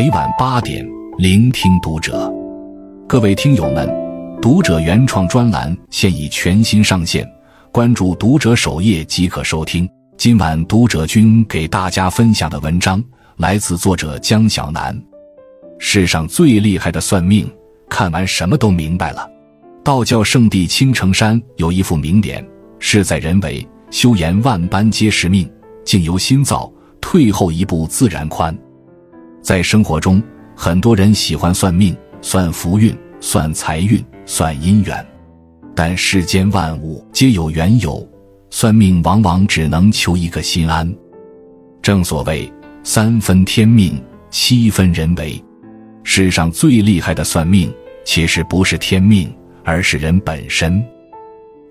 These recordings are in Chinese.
每晚八点，聆听读者。各位听友们，读者原创专栏现已全新上线，关注读者首页即可收听。今晚读者君给大家分享的文章来自作者江小南。世上最厉害的算命，看完什么都明白了。道教圣地青城山有一副名联：“事在人为，修言万般皆是命，境由心造，退后一步自然宽。”在生活中，很多人喜欢算命、算福运、算财运、算姻缘，但世间万物皆有缘由，算命往往只能求一个心安。正所谓三分天命，七分人为。世上最厉害的算命，其实不是天命，而是人本身。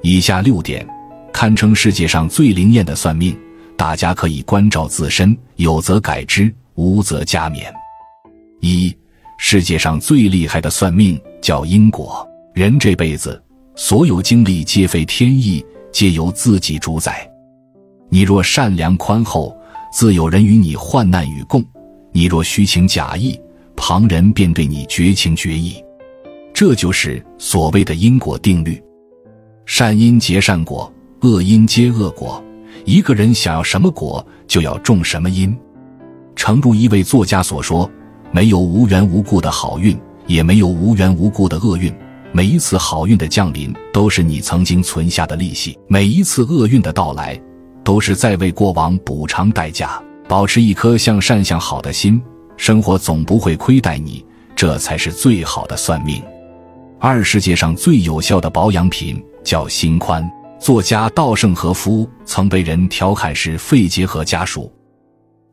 以下六点，堪称世界上最灵验的算命，大家可以关照自身，有则改之。无则加勉。一，世界上最厉害的算命叫因果。人这辈子所有经历皆非天意，皆由自己主宰。你若善良宽厚，自有人与你患难与共；你若虚情假意，旁人便对你绝情绝义。这就是所谓的因果定律：善因结善果，恶因结恶果。一个人想要什么果，就要种什么因。诚如一位作家所说：“没有无缘无故的好运，也没有无缘无故的厄运。每一次好运的降临，都是你曾经存下的利息；每一次厄运的到来，都是在为过往补偿代价。保持一颗向善向好的心，生活总不会亏待你，这才是最好的算命。”二，世界上最有效的保养品叫心宽。作家稻盛和夫曾被人调侃是肺结核家属。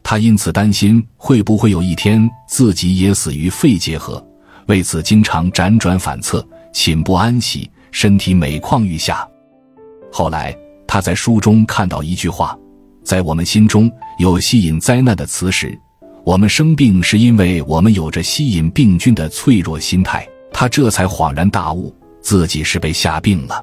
他因此担心会不会有一天自己也死于肺结核，为此经常辗转反侧，寝不安息，身体每况愈下。后来他在书中看到一句话：“在我们心中有吸引灾难的磁石，我们生病是因为我们有着吸引病菌的脆弱心态。”他这才恍然大悟，自己是被吓病了。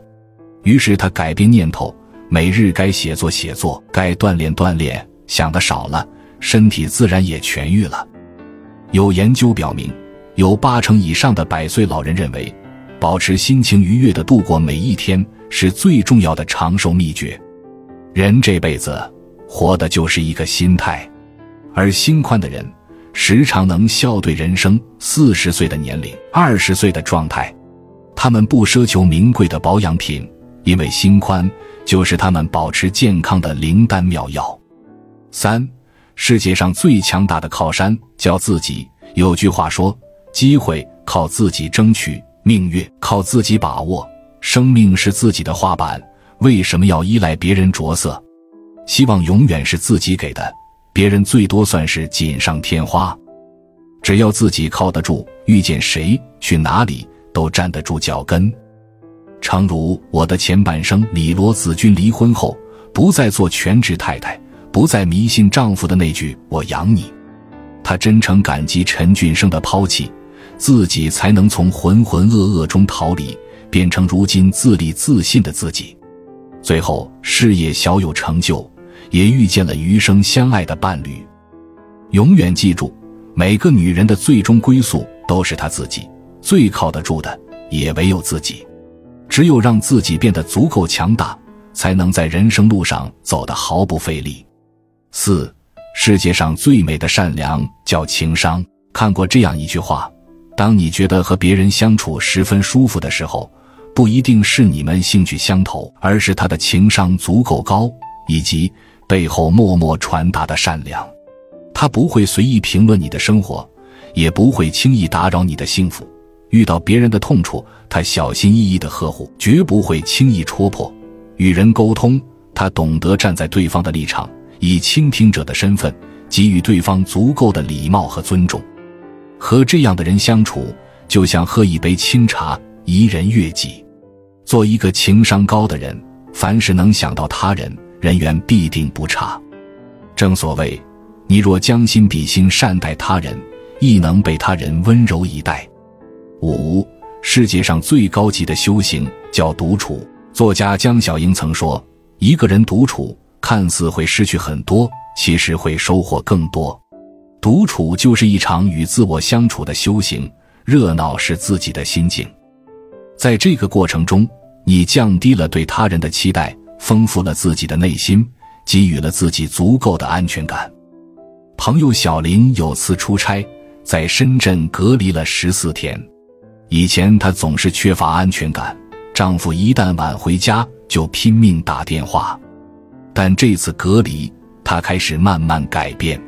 于是他改变念头，每日该写作写作，该锻炼锻炼，想的少了。身体自然也痊愈了。有研究表明，有八成以上的百岁老人认为，保持心情愉悦的度过每一天是最重要的长寿秘诀。人这辈子活的就是一个心态，而心宽的人时常能笑对人生。四十岁的年龄，二十岁的状态，他们不奢求名贵的保养品，因为心宽就是他们保持健康的灵丹妙药。三。世界上最强大的靠山叫自己。有句话说：“机会靠自己争取，命运靠自己把握。生命是自己的画板，为什么要依赖别人着色？希望永远是自己给的，别人最多算是锦上添花。只要自己靠得住，遇见谁去哪里都站得住脚跟。诚如我的前半生李罗子君离婚后，不再做全职太太。”不再迷信丈夫的那句“我养你”，她真诚感激陈俊生的抛弃，自己才能从浑浑噩噩中逃离，变成如今自立自信的自己。最后事业小有成就，也遇见了余生相爱的伴侣。永远记住，每个女人的最终归宿都是她自己，最靠得住的也唯有自己。只有让自己变得足够强大，才能在人生路上走得毫不费力。四，世界上最美的善良叫情商。看过这样一句话：当你觉得和别人相处十分舒服的时候，不一定是你们兴趣相投，而是他的情商足够高，以及背后默默传达的善良。他不会随意评论你的生活，也不会轻易打扰你的幸福。遇到别人的痛处，他小心翼翼的呵护，绝不会轻易戳破。与人沟通，他懂得站在对方的立场。以倾听者的身份给予对方足够的礼貌和尊重，和这样的人相处，就像喝一杯清茶，怡人悦己。做一个情商高的人，凡是能想到他人，人缘必定不差。正所谓，你若将心比心，善待他人，亦能被他人温柔以待。五，世界上最高级的修行叫独处。作家江小英曾说：“一个人独处。”看似会失去很多，其实会收获更多。独处就是一场与自我相处的修行，热闹是自己的心境。在这个过程中，你降低了对他人的期待，丰富了自己的内心，给予了自己足够的安全感。朋友小林有次出差，在深圳隔离了十四天。以前她总是缺乏安全感，丈夫一旦晚回家就拼命打电话。但这次隔离，他开始慢慢改变。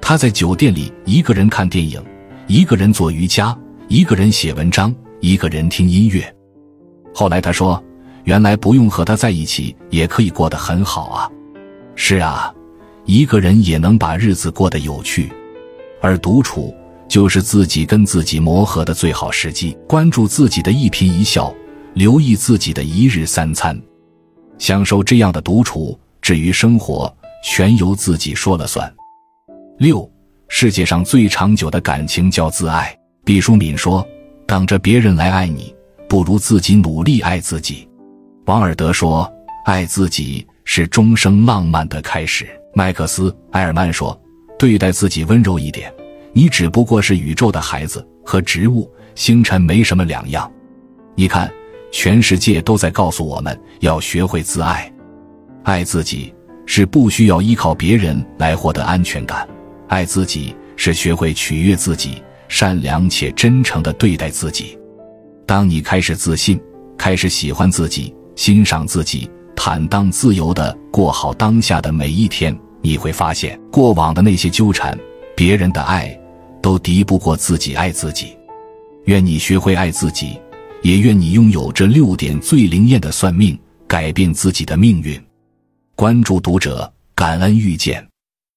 他在酒店里一个人看电影，一个人做瑜伽，一个人写文章，一个人听音乐。后来他说：“原来不用和他在一起也可以过得很好啊。”是啊。一个人也能把日子过得有趣，而独处就是自己跟自己磨合的最好时机。关注自己的一颦一笑，留意自己的一日三餐，享受这样的独处。至于生活，全由自己说了算。六，世界上最长久的感情叫自爱。毕淑敏说：“等着别人来爱你，不如自己努力爱自己。”王尔德说：“爱自己是终生浪漫的开始。”麦克斯·埃尔曼说：“对待自己温柔一点，你只不过是宇宙的孩子，和植物、星辰没什么两样。你看，全世界都在告诉我们要学会自爱。爱自己是不需要依靠别人来获得安全感，爱自己是学会取悦自己，善良且真诚的对待自己。当你开始自信，开始喜欢自己，欣赏自己，坦荡自由的过好当下的每一天。”你会发现，过往的那些纠缠，别人的爱，都敌不过自己爱自己。愿你学会爱自己，也愿你拥有这六点最灵验的算命，改变自己的命运。关注读者，感恩遇见。